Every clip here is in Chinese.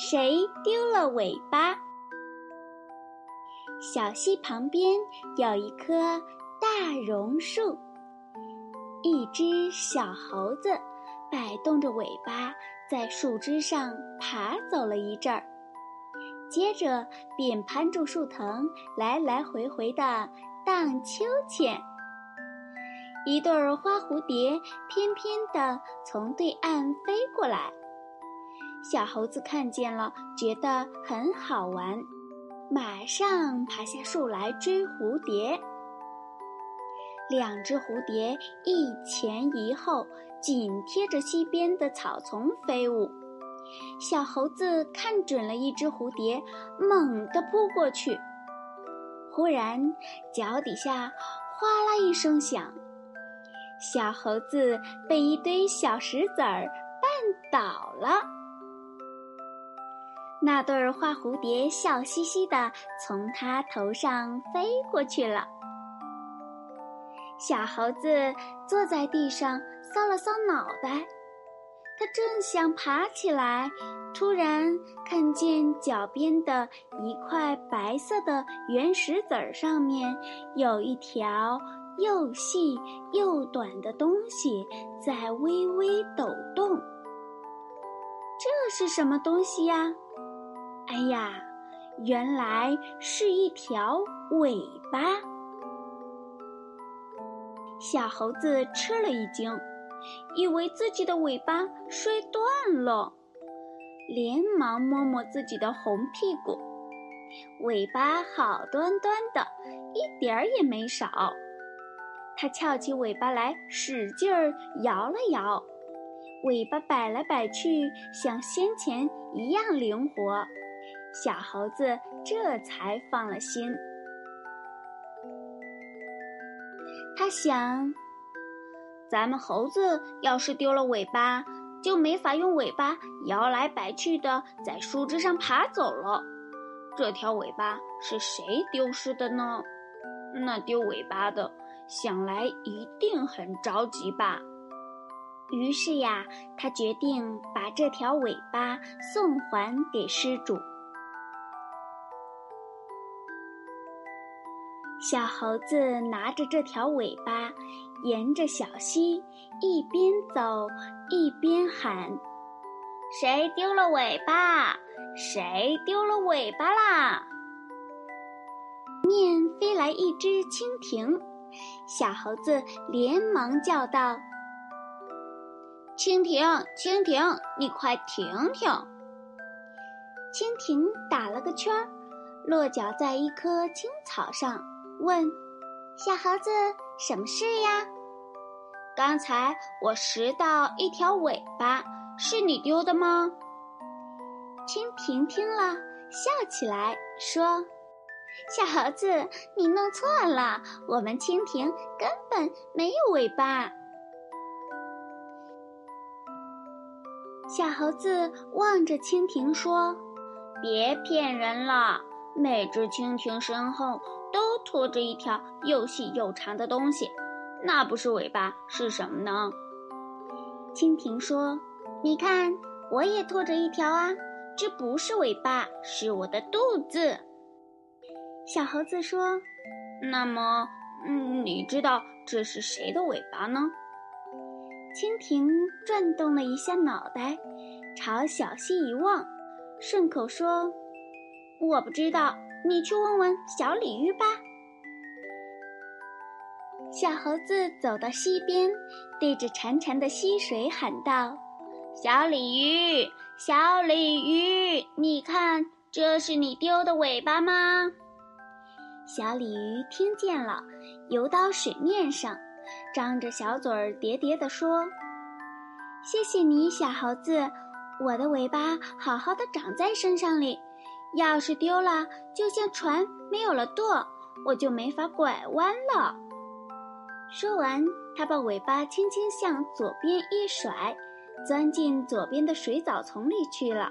谁丢了尾巴？小溪旁边有一棵大榕树，一只小猴子摆动着尾巴在树枝上爬走了一阵儿，接着便攀住树藤，来来回回的荡秋千。一对儿花蝴蝶翩翩地从对岸飞过来。小猴子看见了，觉得很好玩，马上爬下树来追蝴蝶。两只蝴蝶一前一后，紧贴着溪边的草丛飞舞。小猴子看准了一只蝴蝶，猛地扑过去。忽然，脚底下哗啦一声响，小猴子被一堆小石子儿绊倒了。那对儿花蝴蝶笑嘻嘻地从它头上飞过去了。小猴子坐在地上搔了搔脑袋，它正想爬起来，突然看见脚边的一块白色的圆石子儿上面有一条又细又短的东西在微微抖动。这是什么东西呀？哎呀，原来是一条尾巴！小猴子吃了一惊，以为自己的尾巴摔断了，连忙摸摸自己的红屁股，尾巴好端端的，一点儿也没少。它翘起尾巴来，使劲儿摇了摇，尾巴摆来摆去，像先前一样灵活。小猴子这才放了心。他想，咱们猴子要是丢了尾巴，就没法用尾巴摇来摆去的在树枝上爬走了。这条尾巴是谁丢失的呢？那丢尾巴的想来一定很着急吧。于是呀，他决定把这条尾巴送还给失主。小猴子拿着这条尾巴，沿着小溪一边走一边喊：“谁丢了尾巴？谁丢了尾巴啦？”面飞来一只蜻蜓，小猴子连忙叫道：“蜻蜓，蜻蜓，你快停停！”蜻蜓打了个圈儿，落脚在一棵青草上。问：“小猴子，什么事呀？”刚才我拾到一条尾巴，是你丢的吗？蜻蜓听了，笑起来说：“小猴子，你弄错了，我们蜻蜓根本没有尾巴。”小猴子望着蜻蜓说：“别骗人了，每只蜻蜓身后。”都拖着一条又细又长的东西，那不是尾巴是什么呢？蜻蜓说：“你看，我也拖着一条啊，这不是尾巴，是我的肚子。”小猴子说：“那么，嗯，你知道这是谁的尾巴呢？”蜻蜓转动了一下脑袋，朝小溪一望，顺口说：“我不知道。”你去问问小鲤鱼吧。小猴子走到溪边，对着潺潺的溪水喊道：“小鲤鱼，小鲤鱼，你看，这是你丢的尾巴吗？”小鲤鱼听见了，游到水面上，张着小嘴儿，喋喋地说：“谢谢你，小猴子，我的尾巴好好的长在身上里，要是丢了，就像船没有了舵，我就没法拐弯了。”说完，它把尾巴轻轻向左边一甩，钻进左边的水藻丛里去了。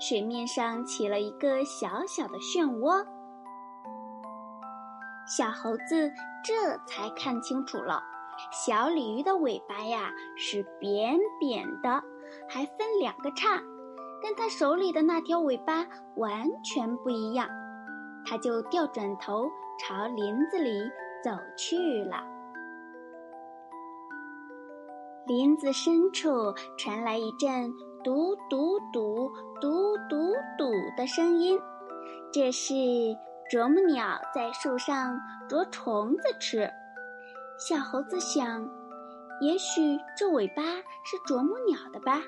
水面上起了一个小小的漩涡。小猴子这才看清楚了，小鲤鱼的尾巴呀是扁扁的，还分两个叉，但它手里的那条尾巴完全不一样。它就掉转头朝林子里走去了。林子深处传来一阵“嘟嘟嘟嘟嘟嘟”的声音，这是。啄木鸟在树上啄虫子吃，小猴子想，也许这尾巴是啄木鸟的吧。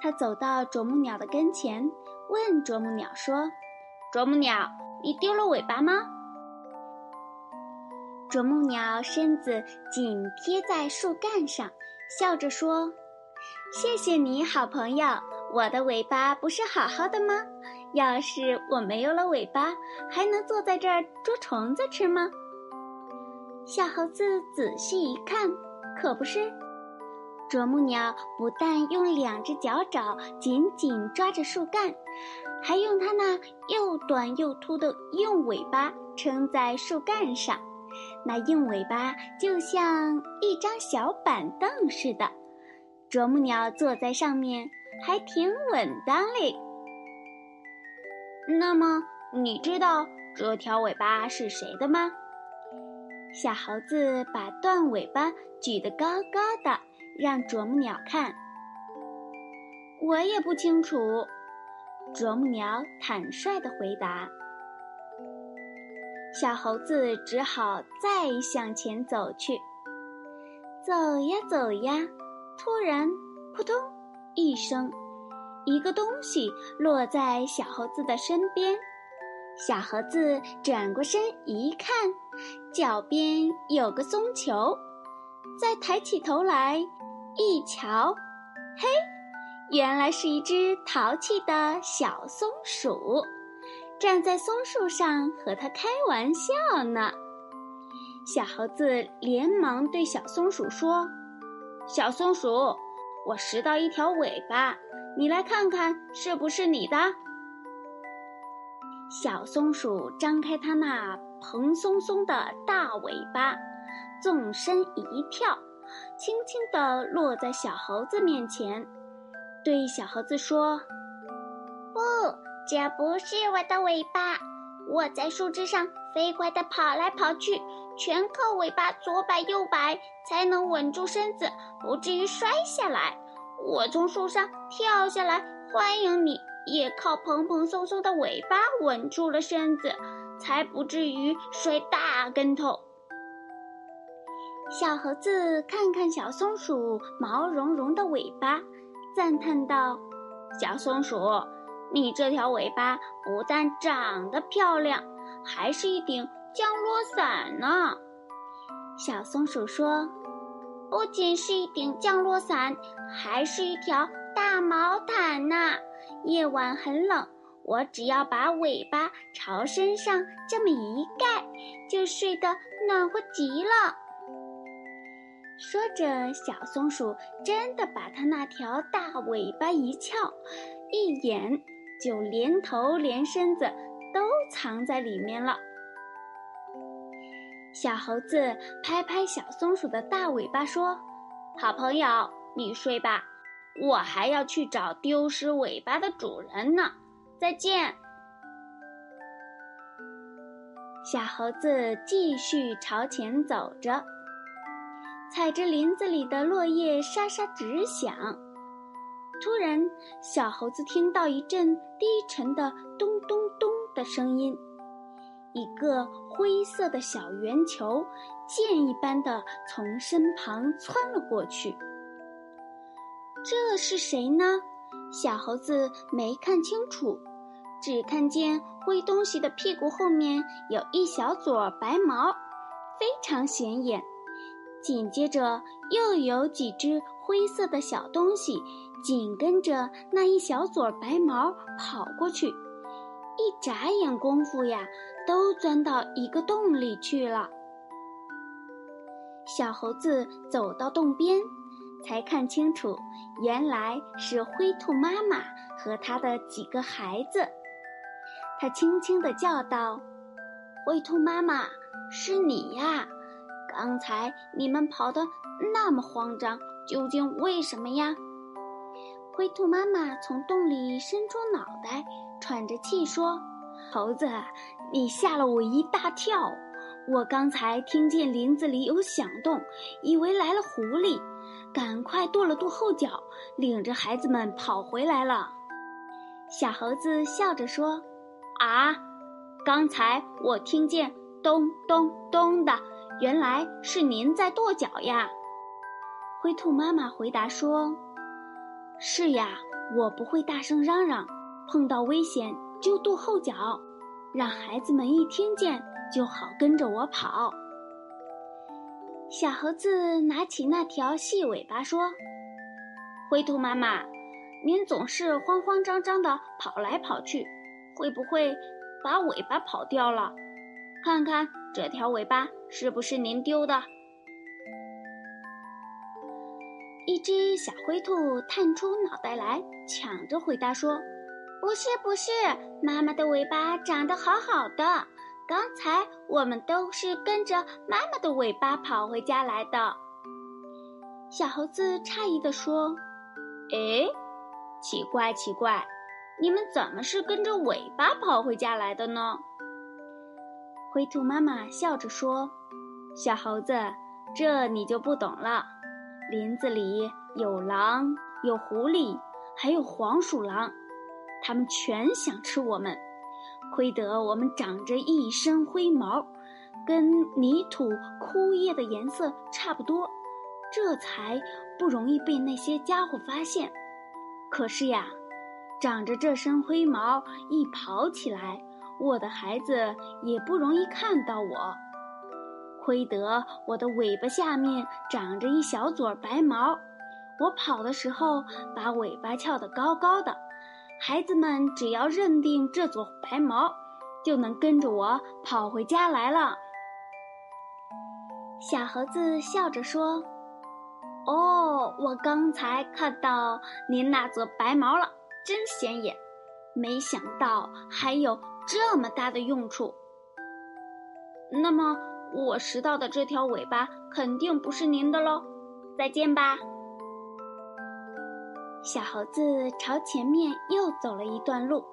它走到啄木鸟的跟前，问啄木鸟说：“啄木鸟，你丢了尾巴吗？”啄木鸟身子紧贴在树干上，笑着说：“谢谢你好朋友，我的尾巴不是好好的吗？”要是我没有了尾巴，还能坐在这儿捉虫子吃吗？小猴子仔细一看，可不是。啄木鸟不但用两只脚爪紧紧抓着树干，还用它那又短又粗的硬尾巴撑在树干上。那硬尾巴就像一张小板凳似的，啄木鸟坐在上面还挺稳当哩。那么，你知道这条尾巴是谁的吗？小猴子把断尾巴举得高高的，让啄木鸟看。我也不清楚，啄木鸟坦率地回答。小猴子只好再向前走去。走呀走呀，突然，扑通一声。一个东西落在小猴子的身边，小猴子转过身一看，脚边有个松球。再抬起头来一瞧，嘿，原来是一只淘气的小松鼠，站在松树上和它开玩笑呢。小猴子连忙对小松鼠说：“小松鼠，我拾到一条尾巴。”你来看看，是不是你的？小松鼠张开它那蓬松松的大尾巴，纵身一跳，轻轻地落在小猴子面前，对小猴子说：“不，这不是我的尾巴。我在树枝上飞快地跑来跑去，全靠尾巴左摆右摆，才能稳住身子，不至于摔下来。”我从树上跳下来，欢迎你，也靠蓬蓬松松的尾巴稳住了身子，才不至于摔大跟头。小猴子看看小松鼠毛茸茸的尾巴，赞叹道：“小松鼠，你这条尾巴不但长得漂亮，还是一顶降落伞呢。”小松鼠说。不仅是一顶降落伞，还是一条大毛毯呢。夜晚很冷，我只要把尾巴朝身上这么一盖，就睡得暖和极了。说着，小松鼠真的把它那条大尾巴一翘，一眼就连头连身子都藏在里面了。小猴子拍拍小松鼠的大尾巴说：“好朋友，你睡吧，我还要去找丢失尾巴的主人呢。再见。”小猴子继续朝前走着，踩着林子里的落叶沙沙直响。突然，小猴子听到一阵低沉的咚咚咚的声音。一个灰色的小圆球，箭一般的从身旁窜了过去。这是谁呢？小猴子没看清楚，只看见灰东西的屁股后面有一小撮白毛，非常显眼。紧接着又有几只灰色的小东西紧跟着那一小撮白毛跑过去，一眨眼功夫呀，都钻到一个洞里去了。小猴子走到洞边，才看清楚，原来是灰兔妈妈和它的几个孩子。他轻轻地叫道：“灰兔妈妈，是你呀！刚才你们跑得那么慌张，究竟为什么呀？”灰兔妈妈从洞里伸出脑袋，喘着气说：“猴子，你吓了我一大跳。我刚才听见林子里有响动，以为来了狐狸，赶快跺了跺后脚，领着孩子们跑回来了。”小猴子笑着说。啊！刚才我听见咚咚咚的，原来是您在跺脚呀。灰兔妈妈回答说：“是呀，我不会大声嚷嚷，碰到危险就跺后脚，让孩子们一听见就好跟着我跑。”小猴子拿起那条细尾巴说：“灰兔妈妈，您总是慌慌张张的跑来跑去。”会不会把尾巴跑掉了？看看这条尾巴是不是您丢的？一只小灰兔探出脑袋来，抢着回答说：“不是，不是，妈妈的尾巴长得好好的。刚才我们都是跟着妈妈的尾巴跑回家来的。”小猴子诧异地说：“哎，奇怪，奇怪。”你们怎么是跟着尾巴跑回家来的呢？灰兔妈妈笑着说：“小猴子，这你就不懂了。林子里有狼，有狐狸，还有黄鼠狼，它们全想吃我们。亏得我们长着一身灰毛，跟泥土、枯叶的颜色差不多，这才不容易被那些家伙发现。可是呀。”长着这身灰毛，一跑起来，我的孩子也不容易看到我。亏得我的尾巴下面长着一小撮白毛，我跑的时候把尾巴翘得高高的，孩子们只要认定这撮白毛，就能跟着我跑回家来了。小猴子笑着说：“哦，我刚才看到您那撮白毛了。”真显眼，没想到还有这么大的用处。那么我拾到的这条尾巴肯定不是您的喽，再见吧。小猴子朝前面又走了一段路，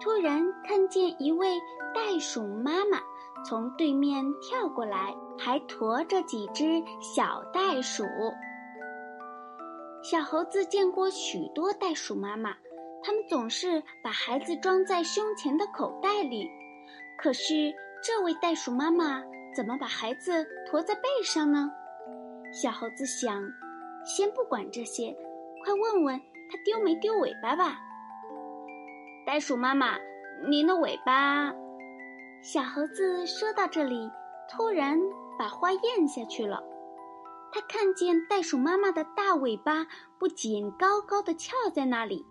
突然看见一位袋鼠妈妈从对面跳过来，还驮着几只小袋鼠。小猴子见过许多袋鼠妈妈。他们总是把孩子装在胸前的口袋里，可是这位袋鼠妈妈怎么把孩子驮在背上呢？小猴子想，先不管这些，快问问他丢没丢尾巴吧。袋鼠妈妈，您的尾巴……小猴子说到这里，突然把话咽下去了。他看见袋鼠妈妈的大尾巴不仅高高的翘在那里。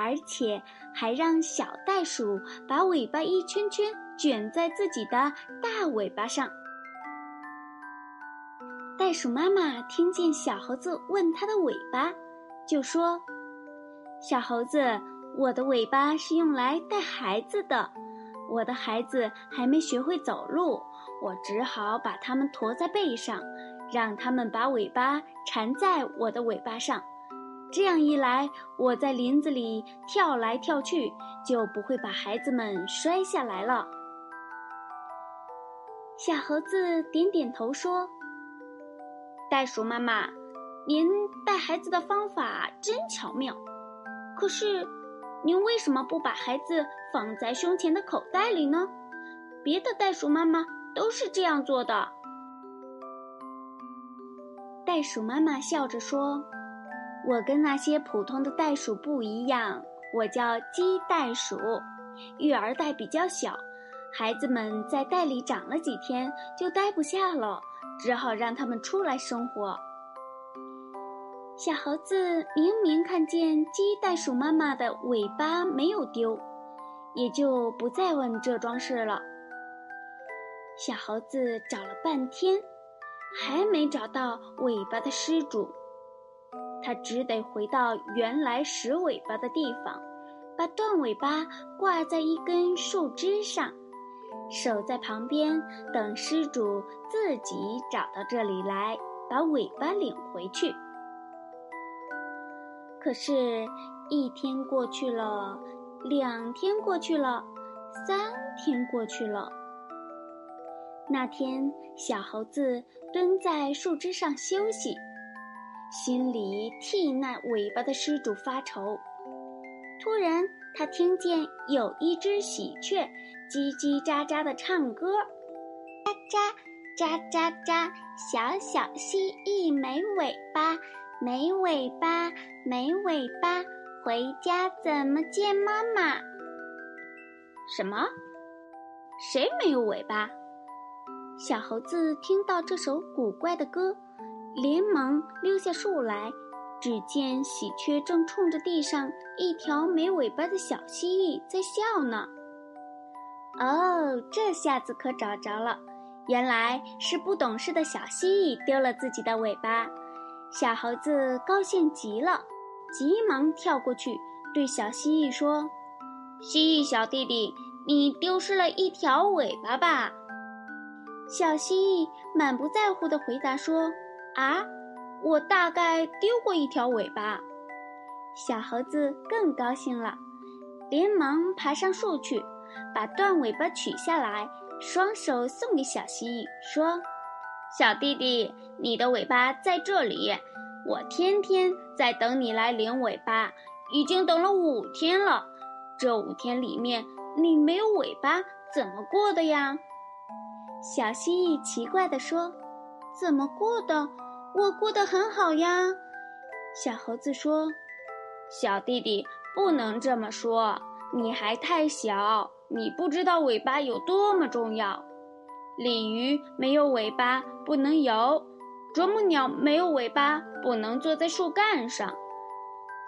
而且还让小袋鼠把尾巴一圈圈卷在自己的大尾巴上。袋鼠妈妈听见小猴子问它的尾巴，就说：“小猴子，我的尾巴是用来带孩子的，我的孩子还没学会走路，我只好把它们驮在背上，让它们把尾巴缠在我的尾巴上。”这样一来，我在林子里跳来跳去，就不会把孩子们摔下来了。小猴子点点头说：“袋鼠妈妈，您带孩子的方法真巧妙。可是，您为什么不把孩子放在胸前的口袋里呢？别的袋鼠妈妈都是这样做的。”袋鼠妈妈笑着说。我跟那些普通的袋鼠不一样，我叫鸡袋鼠。育儿袋比较小，孩子们在袋里长了几天就待不下了，只好让他们出来生活。小猴子明明看见鸡袋鼠妈妈的尾巴没有丢，也就不再问这桩事了。小猴子找了半天，还没找到尾巴的失主，他只得回到原来拾尾巴的地方，把断尾巴挂在一根树枝上，守在旁边等失主自己找到这里来，把尾巴领回去。可是，一天过去了，两天过去了，三天过去了。那天，小猴子蹲在树枝上休息，心里替那尾巴的失主发愁。突然，他听见有一只喜鹊叽叽喳喳的唱歌：“喳喳喳喳喳，小小蜥蜴没尾巴。”没尾巴，没尾巴，回家怎么见妈妈？什么？谁没有尾巴？小猴子听到这首古怪的歌，连忙溜下树来，只见喜鹊正冲着地上一条没尾巴的小蜥蜴在笑呢。哦，这下子可找着了，原来是不懂事的小蜥蜴丢了自己的尾巴。小猴子高兴极了，急忙跳过去，对小蜥蜴说：“蜥蜴小弟弟，你丢失了一条尾巴吧？”小蜥蜴满不在乎地回答说：“啊，我大概丢过一条尾巴。”小猴子更高兴了，连忙爬上树去，把断尾巴取下来，双手送给小蜥蜴，说。小弟弟，你的尾巴在这里，我天天在等你来领尾巴，已经等了五天了。这五天里面，你没有尾巴，怎么过的呀？小蜥蜴奇怪地说：“怎么过的？我过得很好呀。”小猴子说：“小弟弟，不能这么说，你还太小，你不知道尾巴有多么重要。”鲤鱼没有尾巴不能游，啄木鸟没有尾巴不能坐在树干上，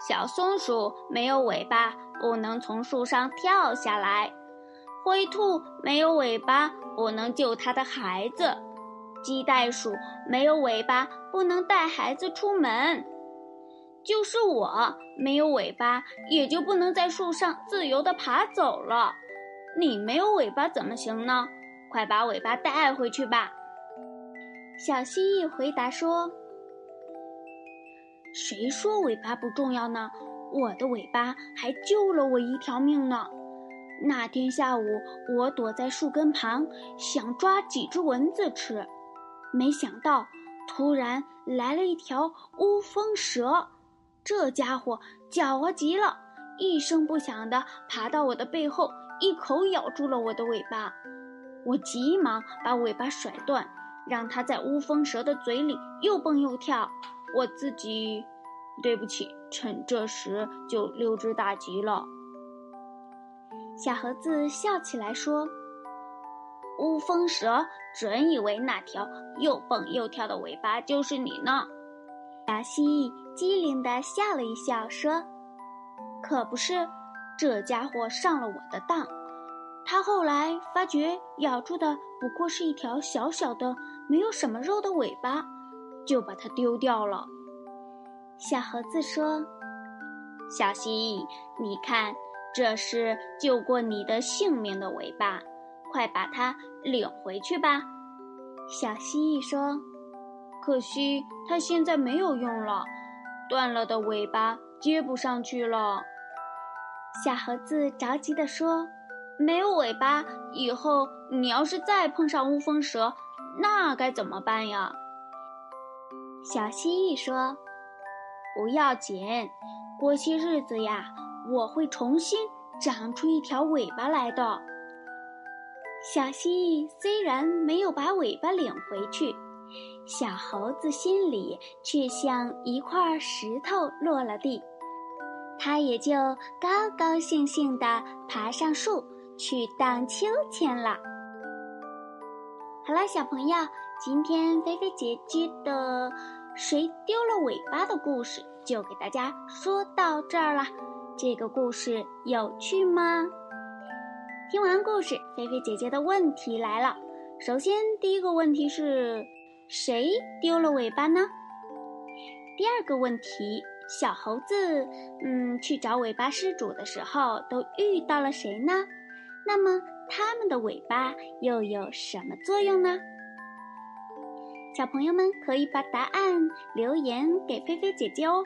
小松鼠没有尾巴不能从树上跳下来，灰兔没有尾巴不能救它的孩子，鸡袋鼠没有尾巴不能带孩子出门，就是我没有尾巴也就不能在树上自由地爬走了。你没有尾巴怎么行呢？快把尾巴带回去吧。小蜥蜴回答说：“谁说尾巴不重要呢？我的尾巴还救了我一条命呢。那天下午，我躲在树根旁，想抓几只蚊子吃，没想到突然来了一条乌风蛇。这家伙狡猾极了，一声不响地爬到我的背后，一口咬住了我的尾巴。”我急忙把尾巴甩断，让它在乌风蛇的嘴里又蹦又跳。我自己，对不起，趁这时就溜之大吉了。小猴子笑起来说：“乌风蛇准以为那条又蹦又跳的尾巴就是你呢。”小蜥蜴机灵地笑了一笑说：“可不是，这家伙上了我的当。”他后来发觉咬住的不过是一条小小的、没有什么肉的尾巴，就把它丢掉了。小猴子说：“小蜥蜴，你看，这是救过你的性命的尾巴，快把它领回去吧。”小蜥蜴说：“可惜它现在没有用了，断了的尾巴接不上去了。”小猴子着急地说。没有尾巴，以后你要是再碰上乌风蛇，那该怎么办呀？小蜥蜴说：“不要紧，过些日子呀，我会重新长出一条尾巴来的。”小蜥蜴虽然没有把尾巴领回去，小猴子心里却像一块石头落了地，它也就高高兴兴地。爬上树去荡秋千了。好了，小朋友，今天菲菲姐姐的《谁丢了尾巴》的故事就给大家说到这儿了。这个故事有趣吗？听完故事，菲菲姐姐的问题来了。首先，第一个问题是，谁丢了尾巴呢？第二个问题，小猴子，嗯，去找尾巴失主的时候都遇到了谁呢？那么，它们的尾巴又有什么作用呢？小朋友们可以把答案留言给菲菲姐姐哦。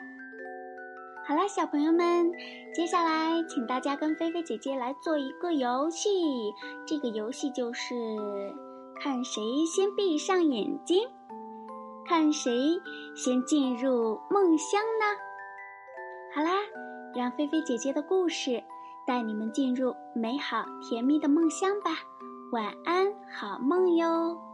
好啦，小朋友们，接下来请大家跟菲菲姐姐来做一个游戏。这个游戏就是看谁先闭上眼睛，看谁先进入梦乡呢？好啦，让菲菲姐姐的故事带你们进入美好甜蜜的梦乡吧。晚安，好梦哟。